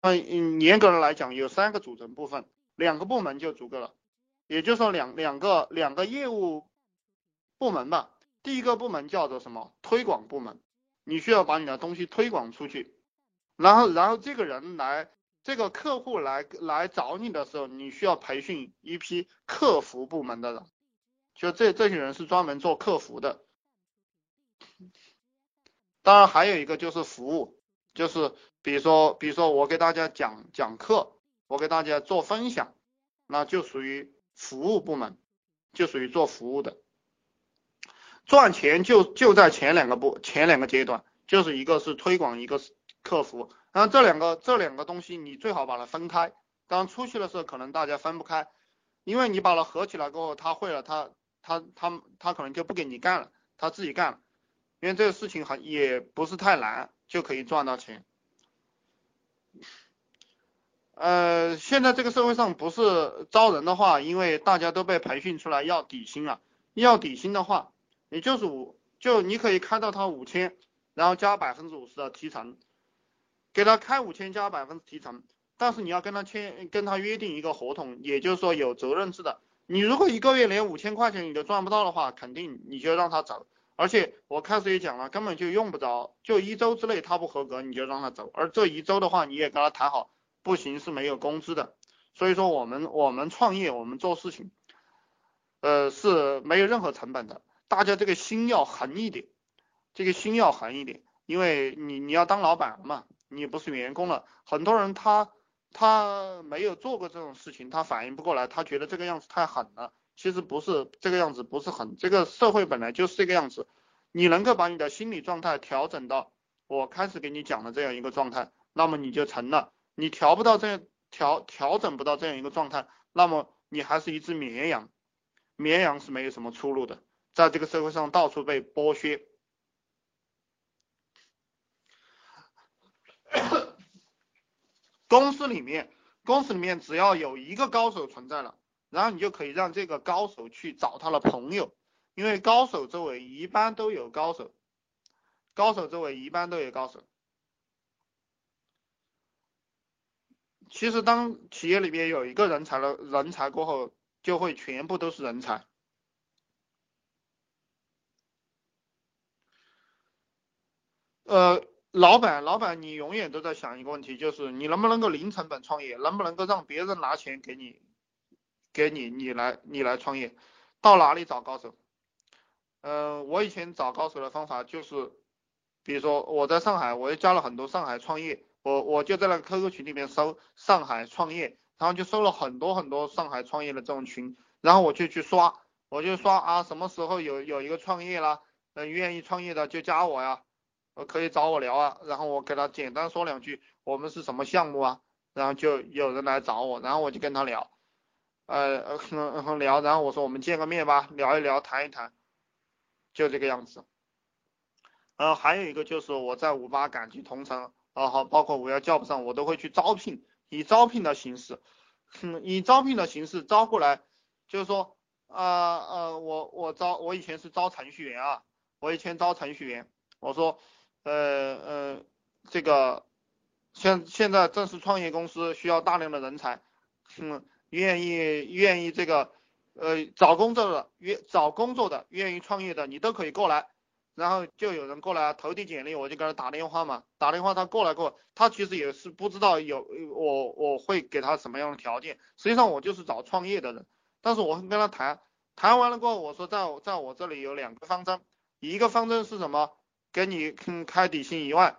嗯，严格的来讲，有三个组成部分，两个部门就足够了。也就是说，两两个两个业务部门吧。第一个部门叫做什么？推广部门，你需要把你的东西推广出去。然后，然后这个人来，这个客户来来找你的时候，你需要培训一批客服部门的人，就这这些人是专门做客服的。当然，还有一个就是服务，就是比如说，比如说我给大家讲讲课，我给大家做分享，那就属于。服务部门就属于做服务的，赚钱就就在前两个步前两个阶段，就是一个是推广，一个是客服，然后这两个这两个东西你最好把它分开，当出去的时候可能大家分不开，因为你把它合起来过后，他会了，他他他他可能就不给你干了，他自己干了，因为这个事情还也不是太难就可以赚到钱。呃，现在这个社会上不是招人的话，因为大家都被培训出来要底薪了，要底薪的话，也就是五，就你可以开到他五千，然后加百分之五十的提成，给他开五千加百分之提成，但是你要跟他签，跟他约定一个合同，也就是说有责任制的，你如果一个月连五千块钱你都赚不到的话，肯定你就让他走，而且我开始也讲了，根本就用不着，就一周之内他不合格你就让他走，而这一周的话你也跟他谈好。不行是没有工资的，所以说我们我们创业我们做事情，呃是没有任何成本的，大家这个心要狠一点，这个心要狠一点，因为你你要当老板了嘛，你不是员工了，很多人他他没有做过这种事情，他反应不过来，他觉得这个样子太狠了，其实不是这个样子，不是很，这个社会本来就是这个样子，你能够把你的心理状态调整到我开始给你讲的这样一个状态，那么你就成了。你调不到这样调调整不到这样一个状态，那么你还是一只绵羊，绵羊是没有什么出路的，在这个社会上到处被剥削。公司里面，公司里面只要有一个高手存在了，然后你就可以让这个高手去找他的朋友，因为高手周围一般都有高手，高手周围一般都有高手。其实，当企业里面有一个人才了，人才过后，就会全部都是人才。呃，老板，老板，你永远都在想一个问题，就是你能不能够零成本创业，能不能够让别人拿钱给你，给你，你来，你来创业，到哪里找高手？嗯，我以前找高手的方法就是，比如说我在上海，我又加了很多上海创业。我我就在那个 QQ 群里面搜上海创业，然后就搜了很多很多上海创业的这种群，然后我就去刷，我就刷啊，什么时候有有一个创业啦，嗯，愿意创业的就加我呀，我，可以找我聊啊，然后我给他简单说两句，我们是什么项目啊，然后就有人来找我，然后我就跟他聊，呃，聊，然后我说我们见个面吧，聊一聊，谈一谈，就这个样子。然后还有一个就是我在五八赶集同城。啊好，包括我要叫不上，我都会去招聘，以招聘的形式，以招聘的形式招过来，就是说，啊呃，我我招，我以前是招程序员啊，我以前招程序员，我说，呃呃，这个现现在正式创业公司需要大量的人才，嗯，愿意愿意这个，呃，找工作的愿找工作的愿意创业的，你都可以过来。然后就有人过来投递简历，我就给他打电话嘛，打电话他过来过，他其实也是不知道有我我会给他什么样的条件，实际上我就是找创业的人，但是我会跟他谈，谈完了过后，我说在在我这里有两个方针，一个方针是什么，给你开底薪一万，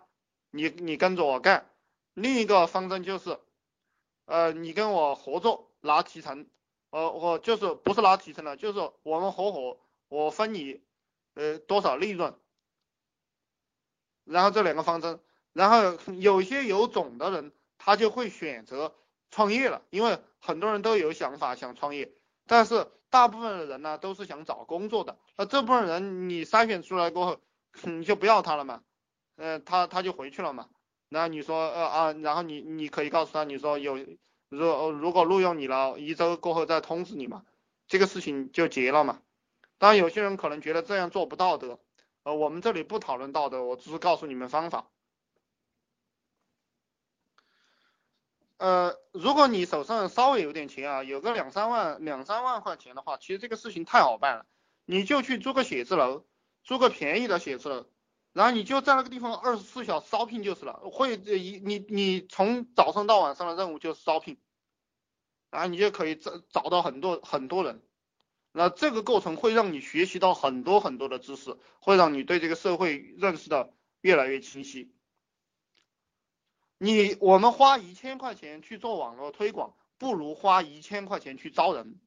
你你跟着我干，另一个方针就是，呃你跟我合作拿提成，呃我就是不是拿提成的，就是我们合伙，我分你。呃，多少利润？然后这两个方针，然后 有些有种的人，他就会选择创业了，因为很多人都有想法想创业，但是大部分的人呢，都是想找工作的。那这部分人你筛选出来过后，你就不要他了嘛，呃，他他就回去了嘛。然后你说呃啊，然后你你可以告诉他，你说有如如果录用你了，一周过后再通知你嘛，这个事情就结了嘛。当然，有些人可能觉得这样做不道德，呃，我们这里不讨论道德，我只是告诉你们方法。呃，如果你手上稍微有点钱啊，有个两三万两三万块钱的话，其实这个事情太好办了，你就去租个写字楼，租个便宜的写字楼，然后你就在那个地方二十四小时招聘就是了，会一你你从早上到晚上的任务就是招聘，然后你就可以找找到很多很多人，那这个过程会让你学习到很多很多的知识，会让你对这个社会认识的越来越清晰。你我们花一千块钱去做网络推广，不如花一千块钱去招人。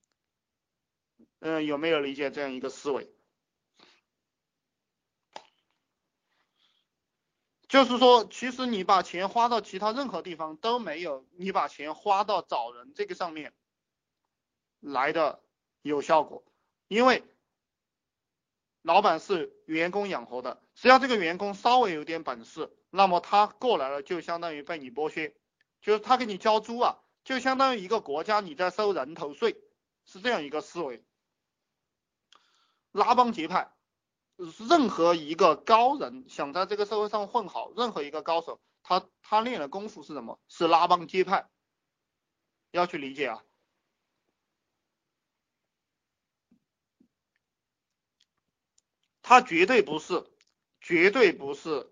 嗯，有没有理解这样一个思维？就是说，其实你把钱花到其他任何地方都没有你把钱花到找人这个上面来的有效果，因为老板是员工养活的，只要这个员工稍微有点本事。那么他过来了，就相当于被你剥削，就是他给你交租啊，就相当于一个国家你在收人头税，是这样一个思维。拉帮结派，任何一个高人想在这个社会上混好，任何一个高手，他他练的功夫是什么？是拉帮结派，要去理解啊。他绝对不是，绝对不是。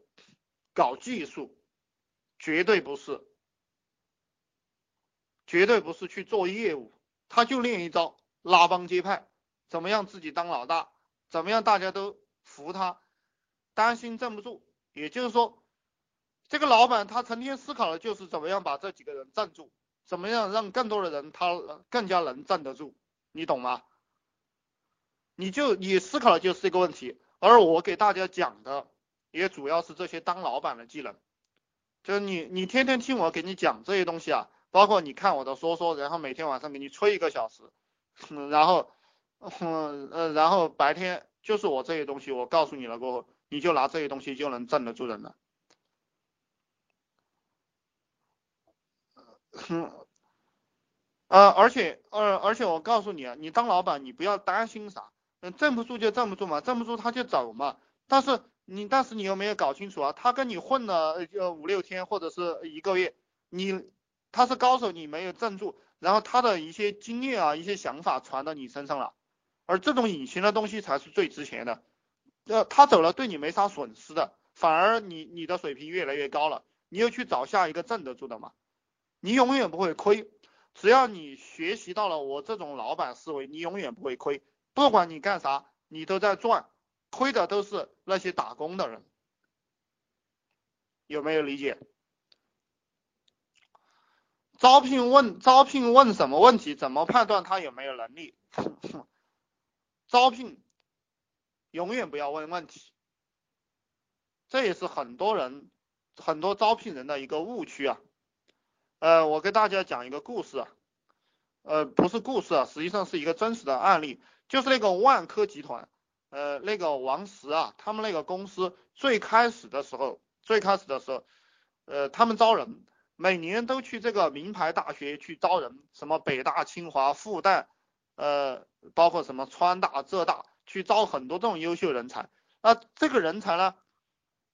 搞技术，绝对不是，绝对不是去做业务，他就练一招拉帮结派，怎么样自己当老大，怎么样大家都扶他，担心镇不住。也就是说，这个老板他成天思考的就是怎么样把这几个人镇住，怎么样让更多的人他更加能站得住，你懂吗？你就你思考的就是这个问题，而我给大家讲的。也主要是这些当老板的技能，就是你你天天听我给你讲这些东西啊，包括你看我的说说，然后每天晚上给你吹一个小时，然后，嗯呃，然后白天就是我这些东西，我告诉你了过后，你就拿这些东西就能镇得住人了。嗯，呃，而且呃而且我告诉你啊，你当老板你不要担心啥，嗯，镇不住就镇不住嘛，镇不住他就走嘛，但是。你但是你有没有搞清楚啊？他跟你混了呃五六天或者是一个月，你他是高手，你没有镇住，然后他的一些经验啊、一些想法传到你身上了，而这种隐形的东西才是最值钱的。呃，他走了对你没啥损失的，反而你你的水平越来越高了，你又去找下一个镇得住的嘛，你永远不会亏。只要你学习到了我这种老板思维，你永远不会亏，不管你干啥，你都在赚。亏的都是那些打工的人，有没有理解？招聘问招聘问什么问题？怎么判断他有没有能力？招聘永远不要问问题，这也是很多人很多招聘人的一个误区啊。呃，我给大家讲一个故事啊，呃，不是故事啊，实际上是一个真实的案例，就是那个万科集团。呃，那个王石啊，他们那个公司最开始的时候，最开始的时候，呃，他们招人，每年都去这个名牌大学去招人，什么北大、清华、复旦，呃，包括什么川大、浙大，去招很多这种优秀人才。那这个人才呢，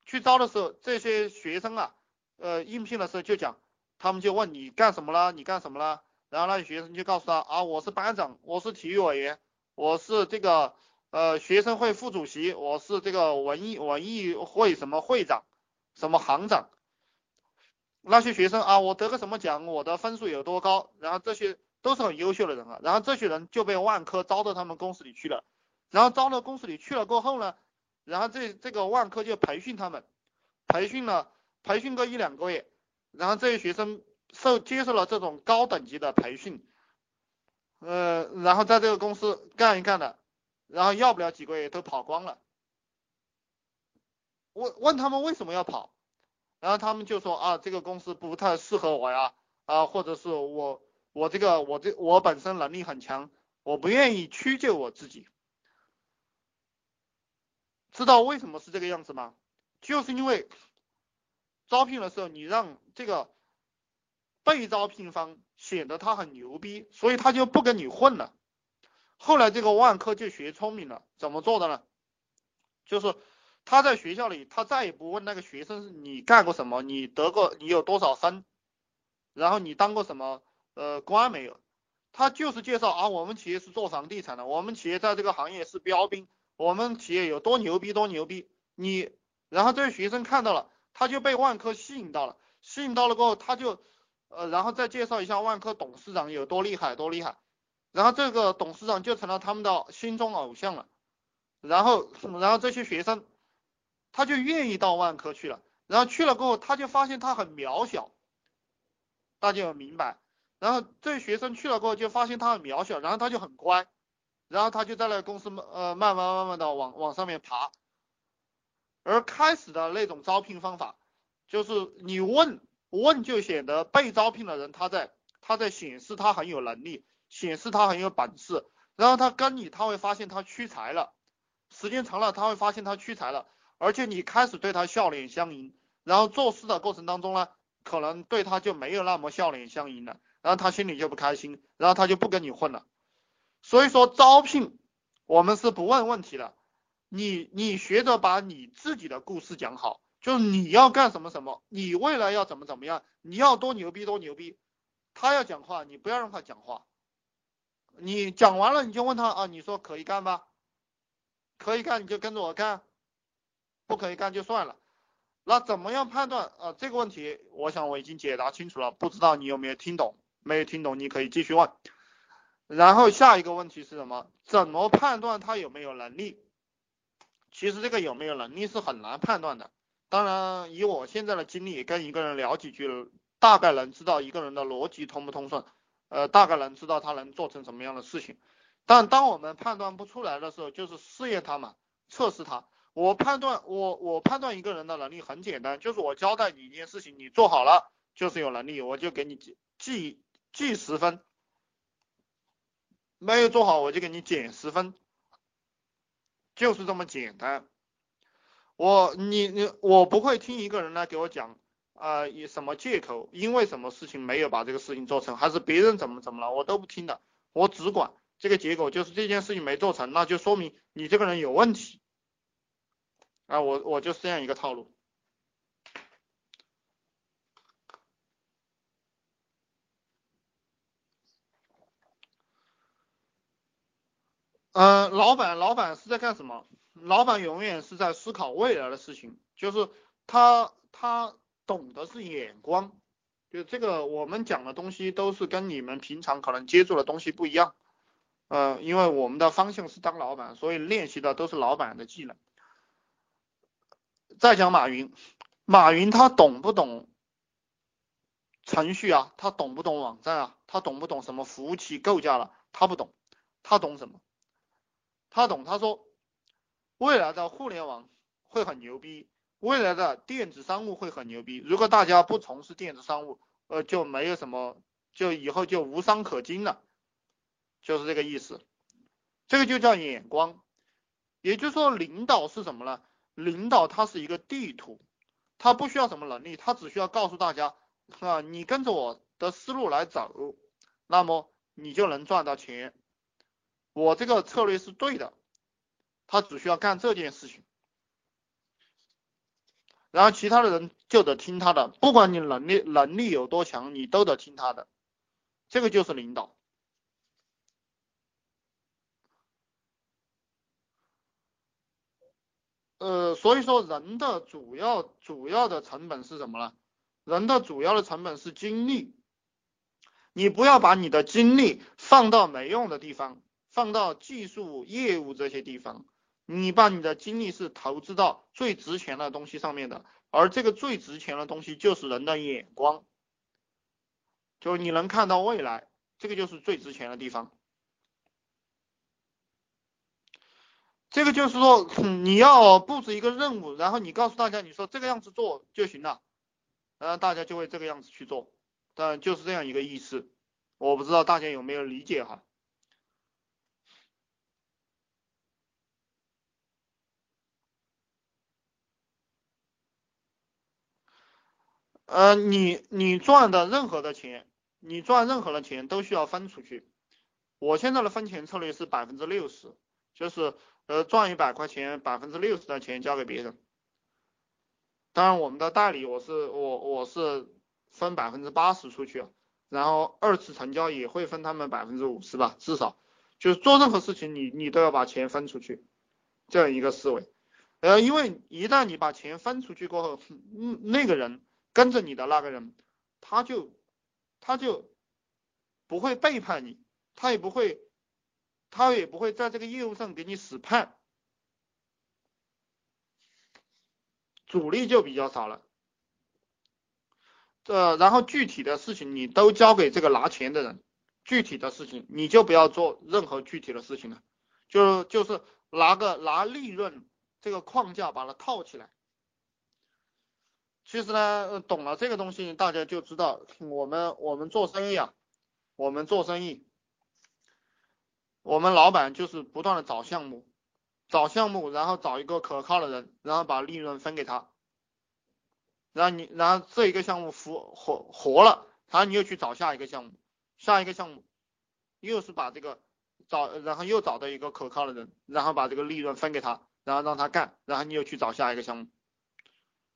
去招的时候，这些学生啊，呃，应聘的时候就讲，他们就问你干什么了？你干什么了？然后那些学生就告诉他啊，我是班长，我是体育委员，我是这个。呃，学生会副主席，我是这个文艺文艺会什么会长，什么行长。那些学生啊，我得个什么奖，我的分数有多高，然后这些都是很优秀的人啊，然后这些人就被万科招到他们公司里去了，然后招到公司里去了过后呢，然后这这个万科就培训他们，培训了培训个一两个月，然后这些学生受接受了这种高等级的培训，呃，然后在这个公司干一干的。然后要不了几个月都跑光了，问问他们为什么要跑，然后他们就说啊这个公司不太适合我呀，啊或者是我我这个我这我本身能力很强，我不愿意屈就我自己，知道为什么是这个样子吗？就是因为招聘的时候你让这个被招聘方显得他很牛逼，所以他就不跟你混了。后来这个万科就学聪明了，怎么做的呢？就是他在学校里，他再也不问那个学生你干过什么，你得过你有多少分，然后你当过什么呃官没有？他就是介绍啊，我们企业是做房地产的，我们企业在这个行业是标兵，我们企业有多牛逼多牛逼。你，然后这个学生看到了，他就被万科吸引到了，吸引到了过后，他就呃，然后再介绍一下万科董事长有多厉害多厉害，然后这个董事长就成了他们的心中偶像了。然后，然后这些学生他就愿意到万科去了。然后去了过后，他就发现他很渺小，大家有明白？然后这学生去了过后，就发现他很渺小，然后他就很乖，然后他就在那公司呃慢慢慢慢的往往上面爬。而开始的那种招聘方法，就是你问问就显得被招聘的人他在他在显示他很有能力，显示他很有本事，然后他跟你他会发现他屈才了，时间长了他会发现他屈才了。而且你开始对他笑脸相迎，然后做事的过程当中呢，可能对他就没有那么笑脸相迎了，然后他心里就不开心，然后他就不跟你混了。所以说招聘我们是不问问题的，你你学着把你自己的故事讲好，就是你要干什么什么，你未来要怎么怎么样，你要多牛逼多牛逼。他要讲话，你不要让他讲话，你讲完了你就问他啊，你说可以干吧？可以干你就跟着我干。不可以干就算了，那怎么样判断啊？这个问题，我想我已经解答清楚了，不知道你有没有听懂？没有听懂，你可以继续问。然后下一个问题是什么？怎么判断他有没有能力？其实这个有没有能力是很难判断的。当然，以我现在的经历，跟一个人聊几句，大概能知道一个人的逻辑通不通顺，呃，大概能知道他能做成什么样的事情。但当我们判断不出来的时候，就是试验他嘛，测试他。我判断我我判断一个人的能力很简单，就是我交代你一件事情，你做好了就是有能力，我就给你记记记十分，没有做好我就给你减十分，就是这么简单。我你你我不会听一个人来给我讲啊以什么借口，因为什么事情没有把这个事情做成，还是别人怎么怎么了，我都不听的，我只管这个结果，就是这件事情没做成，那就说明你这个人有问题。啊，我我就是这样一个套路。呃，老板，老板是在干什么？老板永远是在思考未来的事情，就是他他懂的是眼光，就这个我们讲的东西都是跟你们平常可能接触的东西不一样，呃，因为我们的方向是当老板，所以练习的都是老板的技能。再讲马云，马云他懂不懂程序啊？他懂不懂网站啊？他懂不懂什么服务器构架了？他不懂，他懂什么？他懂，他说未来的互联网会很牛逼，未来的电子商务会很牛逼。如果大家不从事电子商务，呃，就没有什么，就以后就无商可经了，就是这个意思。这个就叫眼光，也就是说，领导是什么呢？领导他是一个地图，他不需要什么能力，他只需要告诉大家啊，你跟着我的思路来走，那么你就能赚到钱。我这个策略是对的，他只需要干这件事情，然后其他的人就得听他的，不管你能力能力有多强，你都得听他的，这个就是领导。呃，所以说人的主要主要的成本是什么呢？人的主要的成本是精力，你不要把你的精力放到没用的地方，放到技术、业务这些地方，你把你的精力是投资到最值钱的东西上面的，而这个最值钱的东西就是人的眼光，就你能看到未来，这个就是最值钱的地方。这个就是说，你要布置一个任务，然后你告诉大家，你说这个样子做就行了，然后大家就会这个样子去做，但就是这样一个意思，我不知道大家有没有理解哈。呃，你你赚的任何的钱，你赚任何的钱都需要分出去，我现在的分钱策略是百分之六十，就是。呃，赚一百块钱，百分之六十的钱交给别人。当然，我们的代理，我是我我是分百分之八十出去，然后二次成交也会分他们百分之五十吧，至少就是做任何事情你你都要把钱分出去，这样一个思维。呃，因为一旦你把钱分出去过后，嗯，那个人跟着你的那个人，他就他就不会背叛你，他也不会他也不会在这个业务上给你使绊，阻力就比较少了。呃，然后具体的事情你都交给这个拿钱的人，具体的事情你就不要做任何具体的事情了，就就是拿个拿利润。这个框架把它套起来，其实呢，懂了这个东西，大家就知道我们我们做生意啊，我们做生意，我们老板就是不断的找项目，找项目，然后找一个可靠的人，然后把利润分给他，然后你然后这一个项目活活活了，然后你又去找下一个项目，下一个项目又是把这个找，然后又找到一个可靠的人，然后把这个利润分给他。然后让他干，然后你又去找下一个项目，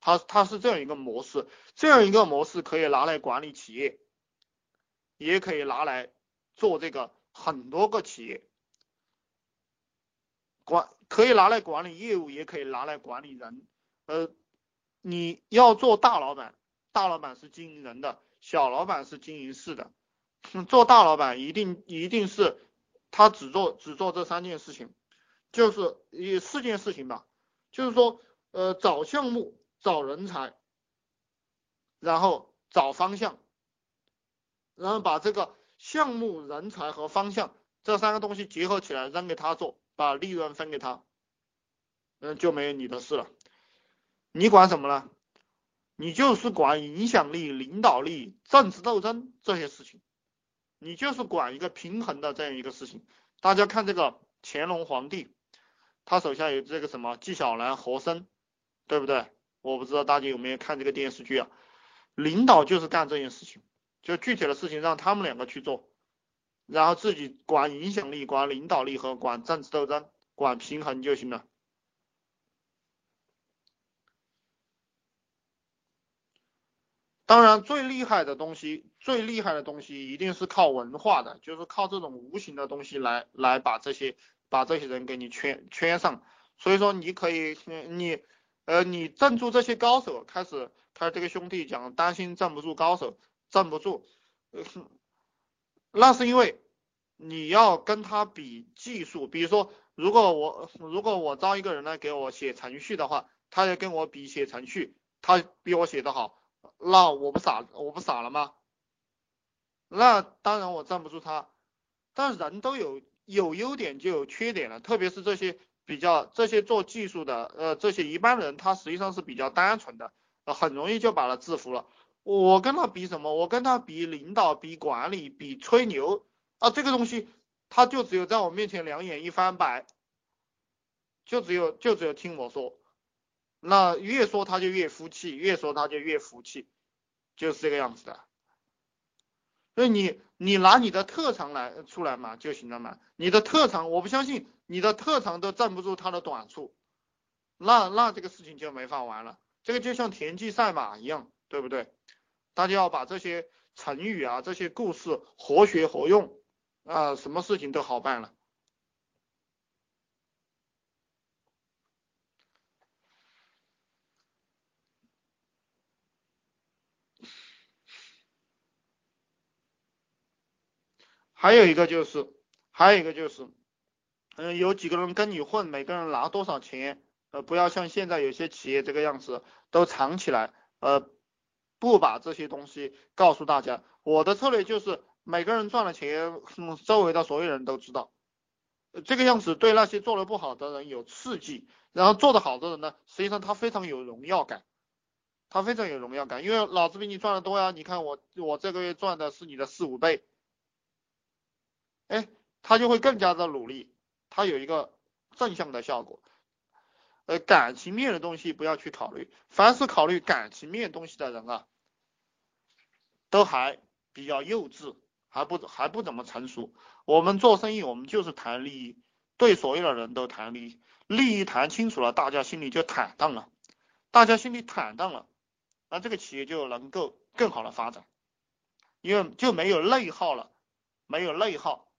他他是这样一个模式，这样一个模式可以拿来管理企业，也可以拿来做这个很多个企业，管可以拿来管理业务，也可以拿来管理人。呃，你要做大老板，大老板是经营人的，小老板是经营事的。做大老板一定一定是他只做只做这三件事情。就是以四件事情吧，就是说，呃，找项目、找人才，然后找方向，然后把这个项目、人才和方向这三个东西结合起来扔给他做，把利润分给他，嗯，就没有你的事了。你管什么呢？你就是管影响力、领导力、政治斗争这些事情，你就是管一个平衡的这样一个事情。大家看这个乾隆皇帝。他手下有这个什么纪晓岚、和珅，对不对？我不知道大家有没有看这个电视剧啊？领导就是干这件事情，就具体的事情让他们两个去做，然后自己管影响力、管领导力和管政治斗争、管平衡就行了。当然，最厉害的东西，最厉害的东西一定是靠文化的，就是靠这种无形的东西来来把这些。把这些人给你圈圈上，所以说你可以，你，呃，你镇住这些高手，开始，他这个兄弟讲担心镇不住高手，镇不住，那是因为你要跟他比技术，比如说，如果我如果我招一个人来给我写程序的话，他要跟我比写程序，他比我写的好，那我不傻我不傻了吗？那当然我镇不住他，但人都有。有优点就有缺点了，特别是这些比较这些做技术的，呃，这些一般人他实际上是比较单纯的，很容易就把他制服了。我跟他比什么？我跟他比领导，比管理，比吹牛啊，这个东西他就只有在我面前两眼一翻白，就只有就只有听我说，那越说他就越服气，越说他就越服气，就是这个样子的。所以你你拿你的特长来出来嘛就行了嘛，你的特长我不相信你的特长都站不住他的短处，那那这个事情就没法玩了，这个就像田忌赛马一样，对不对？大家要把这些成语啊这些故事活学活用啊，什么事情都好办了。还有一个就是，还有一个就是，嗯，有几个人跟你混，每个人拿多少钱，呃，不要像现在有些企业这个样子，都藏起来，呃，不把这些东西告诉大家。我的策略就是，每个人赚了钱，嗯周围的所有人都知道，这个样子对那些做的不好的人有刺激，然后做的好的人呢，实际上他非常有荣耀感，他非常有荣耀感，因为老子比你赚的多呀，你看我我这个月赚的是你的四五倍。哎，他就会更加的努力，他有一个正向的效果。呃，感情面的东西不要去考虑，凡是考虑感情面东西的人啊，都还比较幼稚，还不还不怎么成熟。我们做生意，我们就是谈利益，对所有的人都谈利益，利益谈清楚了，大家心里就坦荡了，大家心里坦荡了，那这个企业就能够更好的发展，因为就没有内耗了，没有内耗，